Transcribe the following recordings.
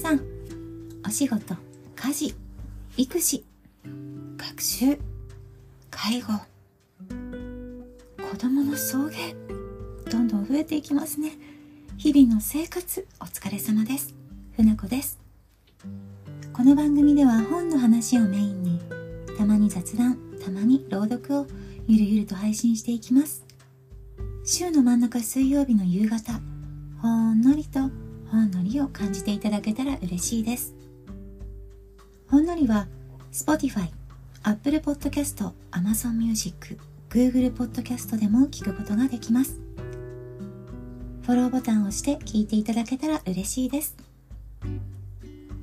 さん。お仕事家事育児学習介護。子供の送迎どんどん増えていきますね。日々の生活お疲れ様です。船子です。この番組では本の話をメインにたまに雑談たまに朗読をゆるゆると配信していきます。週の真ん中水曜日の夕方ほんのりとほんのりを感じていただけたら嬉しいです。ほんのりは Spotify、Apple Podcast、Amazon Music、Google Podcast でも聞くことができます。フォローボタンを押して聞いていただけたら嬉しいです。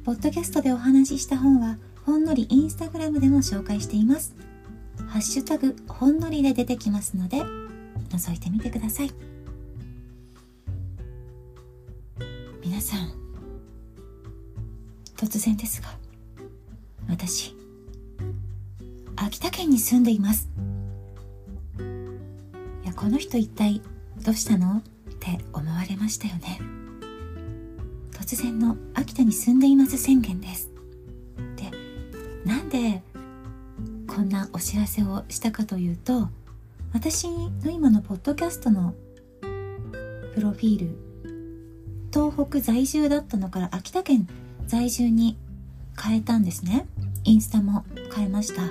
ポッドキャストでお話しした本はほんのりインスタグラムでも紹介しています。ハッシュタグほんのりで出てきますので覗いてみてください。皆さん突然ですが私秋田県に住んでいます。いやこの人一体どうしたの？って思われましたよね。突然の秋田に住んでいます宣言です。でなんでこんなお知らせをしたかというと私の今のポッドキャストのプロフィール東北在住だったのから秋田県在住に変えたんですね。インスタも変えました。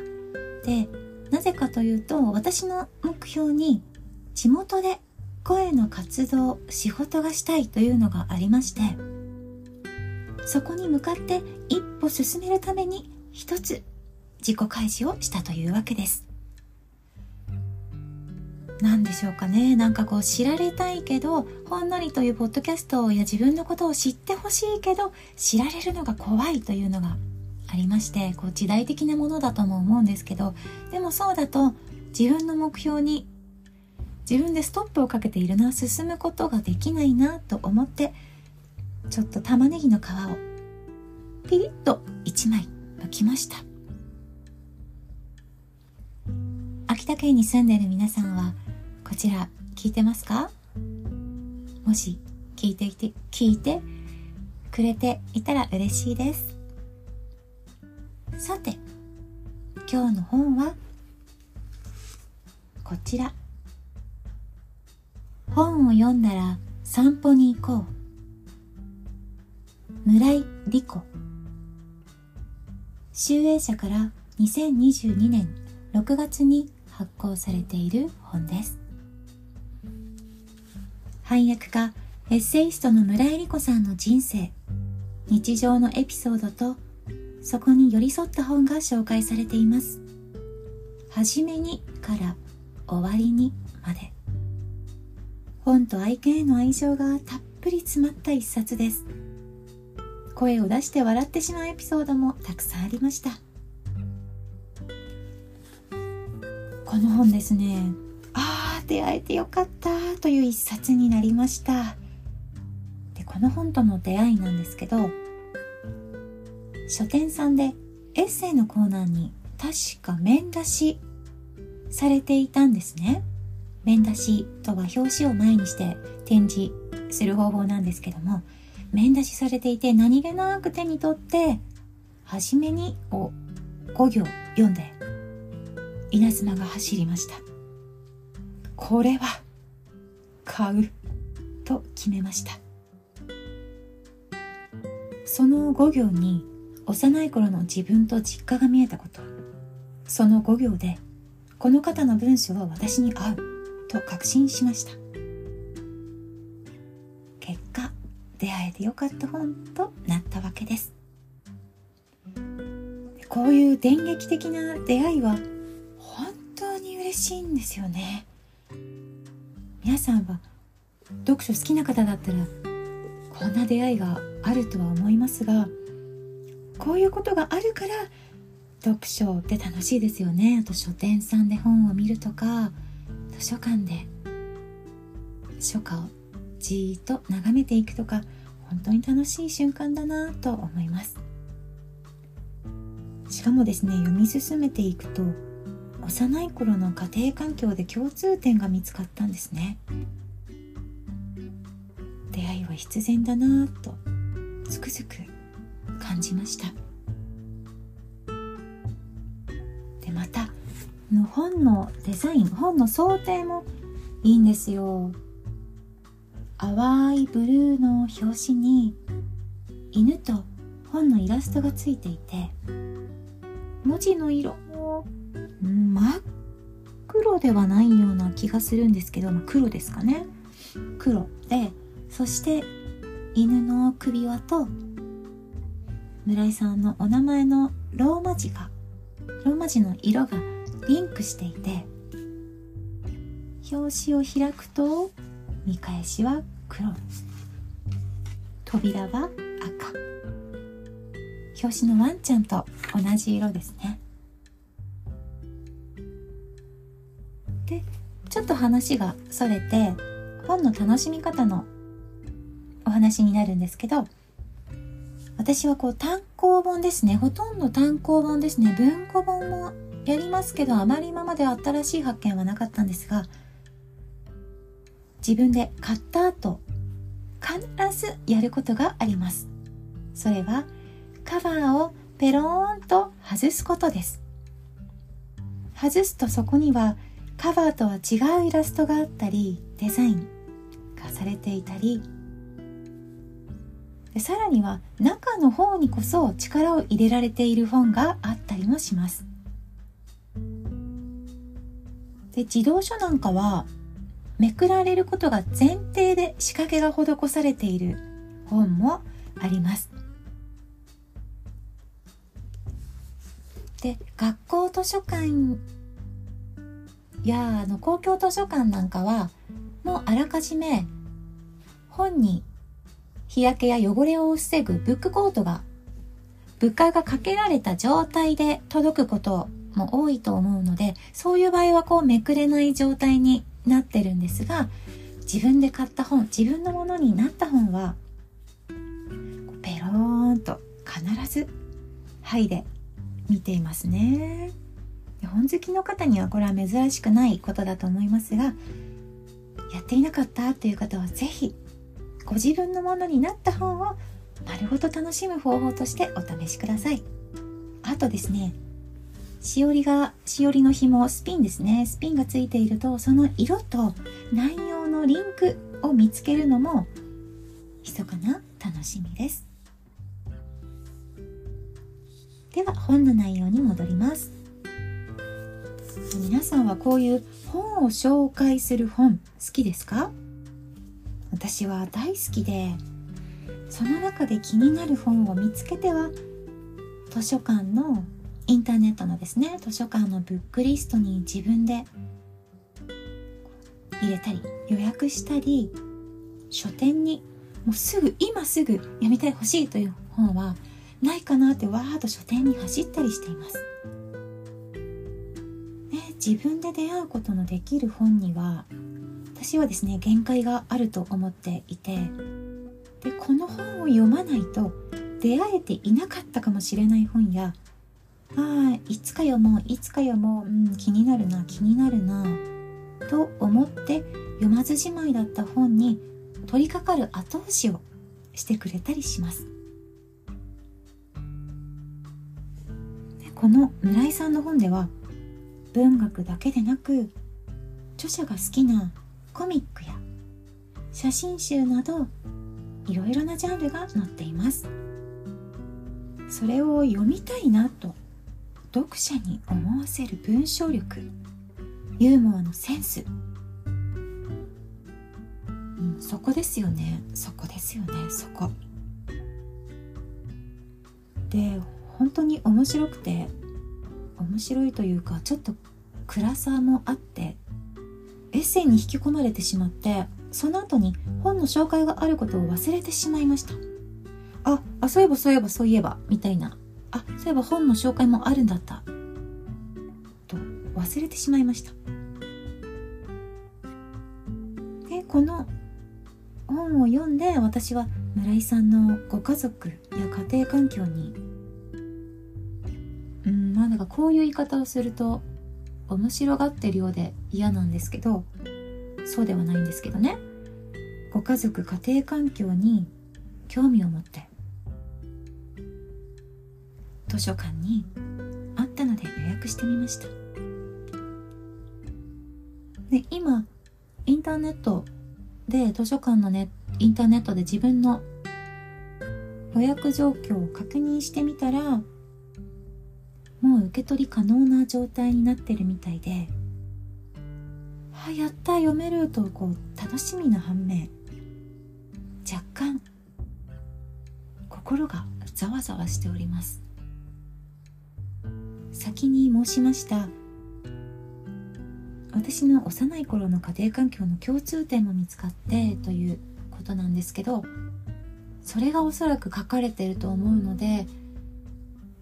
でなぜかというと私の目標に地元で声の活動仕事がしたいというのがありましてそこに向かって一歩進めるために一つ自己開示をしたというわけです。何でしょうかね。なんかこう知られたいけどほんのりというポッドキャストや自分のことを知ってほしいけど知られるのが怖いというのがありましてこう時代的なものだとも思うんですけどでもそうだと自分の目標に自分でストップをかけているな進むことができないなと思ってちょっと玉ねぎの皮をピリッと1枚剥きました。秋田県に住んでいる皆さんはこちら聞いてますか？もし聞いていて聞いてくれていたら嬉しいです。さて今日の本は？こちら。本を読んだら散歩に行こう。村井理子。集英社から2022年6月に発行されている本です。翻訳家エッセイストの村井理子さんの人生。日常のエピソードとそこに寄り添った本が紹介されています。初めにから終わりにまで。本と愛犬への愛情がたっぷり詰まった一冊です。声を出して笑ってしまうエピソードもたくさんありました。この本ですね。出会えてよかったという一冊になりました。でこの本との出会いなんですけど書店さんでエッセイのコーナーに確か面出しされていたんですね。面出しとは表紙を前にして展示する方法なんですけども面出しされていて何気なく手に取って初めにを5行読んで稲妻が走りました。これは買うと決めました。その5行に幼い頃の自分と実家が見えたこと。その5行でこの方の文章は私に合うと確信しました。結果出会えてよかった本となったわけです。こういう電撃的な出会いは本当に嬉しいんですよね。皆さんは読書好きな方だったらこんな出会いがあるとは思いますがこういうことがあるから読書って楽しいですよね。あと書店さんで本を見るとか図書館で書家をじーっと眺めていくとか本当に楽しい瞬間だなと思います。しかもですね読み進めていくと幼い頃の家庭環境で共通点が見つかったんですね。出会いは必然だなとつくづく感じました。でまたの本のデザイン本の想定もいいんですよ。淡いブルーの表紙に犬と本のイラストがついていて文字の色黒ではないような気がするんですけど黒ですかね。黒。でそして犬の首輪と村井さんのお名前のローマ字がローマ字の色がリンクしていて表紙を開くと見返しは黒。扉は赤。表紙のワンちゃんと同じ色ですね。っと話がそれて本の楽しみ方のお話になるんですけど私はこう単行本ですね。ほとんど単行本ですね。文庫本もやりますけどあまり今まで新しい発見はなかったんですが自分で買った後必ずやることがあります。それはカバーをペローンと外すことです。外すとそこにはカバーとは違うイラストがあったりデザインがされていたり。でさらには中の方にこそ力を入れられている本があったりもします。で自動書なんかはめくられることが前提で仕掛けが施されている本もあります。で学校図書館やあの公共図書館なんかはもうあらかじめ本に日焼けや汚れを防ぐブックコートが物価がかけられた状態で届くことも多いと思うのでそういう場合はこうめくれない状態になってるんですが自分で買った本自分のものになった本はペローンと必ず剥いで見ていますね。本好きの方にはこれは珍しくないことだと思いますがやっていなかったという方は是非ご自分のものになった本を丸ごと楽しむ方法としてお試しください。あとですねしおりがしおりの紐スピンですね。スピンがついているとその色と内容のリンクを見つけるのも密かな楽しみです。では本の内容に戻ります。皆さんはこういう本を紹介する本好きですか？私は大好きでその中で気になる本を見つけては図書館のインターネットのですね図書館のブックリストに自分で入れたり予約したり書店にもうすぐ今すぐ読みたい欲しいという本はないかなってわーっと書店に走ったりしています。自分で出会うことのできる本には私はですね限界があると思っていてでこの本を読まないと出会えていなかったかもしれない本やあいつか読もういつか読もう、うん、気になるな気になるなと思って読まずじまいだった本に取り掛かる後押しをしてくれたりします。この村井さんの本では文学だけでなく著者が好きなコミックや写真集などいろいろなジャンルが載っています。それを読みたいなと読者に思わせる文章力ユーモアのセンス、うん、そこですよね。そこですよね。そこ。で本当に面白くて面白いというかちょっと暗さもあってエッセイに引き込まれてしまってその後に本の紹介があることを忘れてしまいました。ああそういえばそういえばそういえばみたいな。あそういえば本の紹介もあるんだった。と忘れてしまいました。でこの本を読んで私は村井さんのご家族や家庭環境になんかこういう言い方をすると面白がってるようで嫌なんですけどそうではないんですけどね。ご家族家庭環境に興味を持って図書館にあったので予約してみました。で今インターネットで図書館のねインターネットで自分の予約状況を確認してみたらもう受け取り可能な状態になってるみたいで。あやった読めるとこう楽しみな反面若干心がざわざわしております。先に申しました。私の幼い頃の家庭環境の共通点も見つかってということなんですけどそれがおそらく書かれてると思うので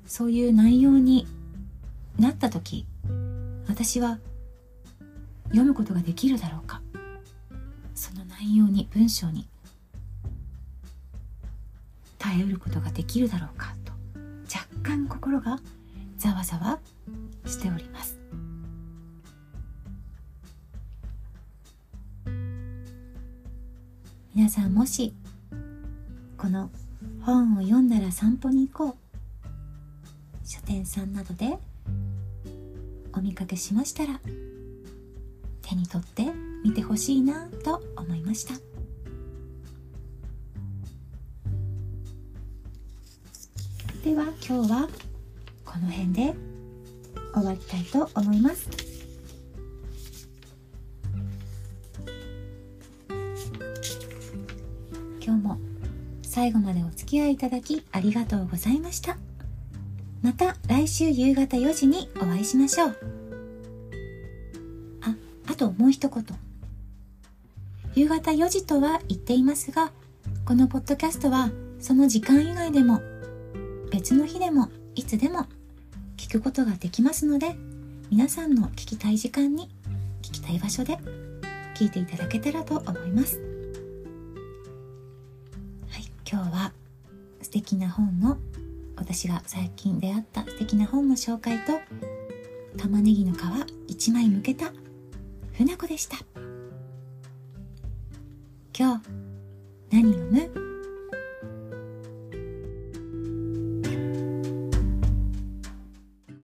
そういう内容になった時私は読むことができるだろうか。その内容に文章に。耐えうることができるだろうかと。若干心がざわざわしております。皆さんもしこの本を読んだら散歩に行こう。店さんなどでお見かけしましたら手に取って見てほしいなと思いましたでは今日はこの辺で終わりたいと思います今日も最後までお付き合いいただきありがとうございました。また来週夕方4時にお会いしましょう。あ、あともう一言。夕方4時とは言っていますが、このポッドキャストはその時間以外でも別の日でもいつでも聞くことができますので皆さんの聞きたい時間に聞きたい場所で聞いていただけたらと思います。はい今日は素敵な本の私が最近出会った素敵な本の紹介と玉ねぎの皮一枚むけた船子でした。今日何読む？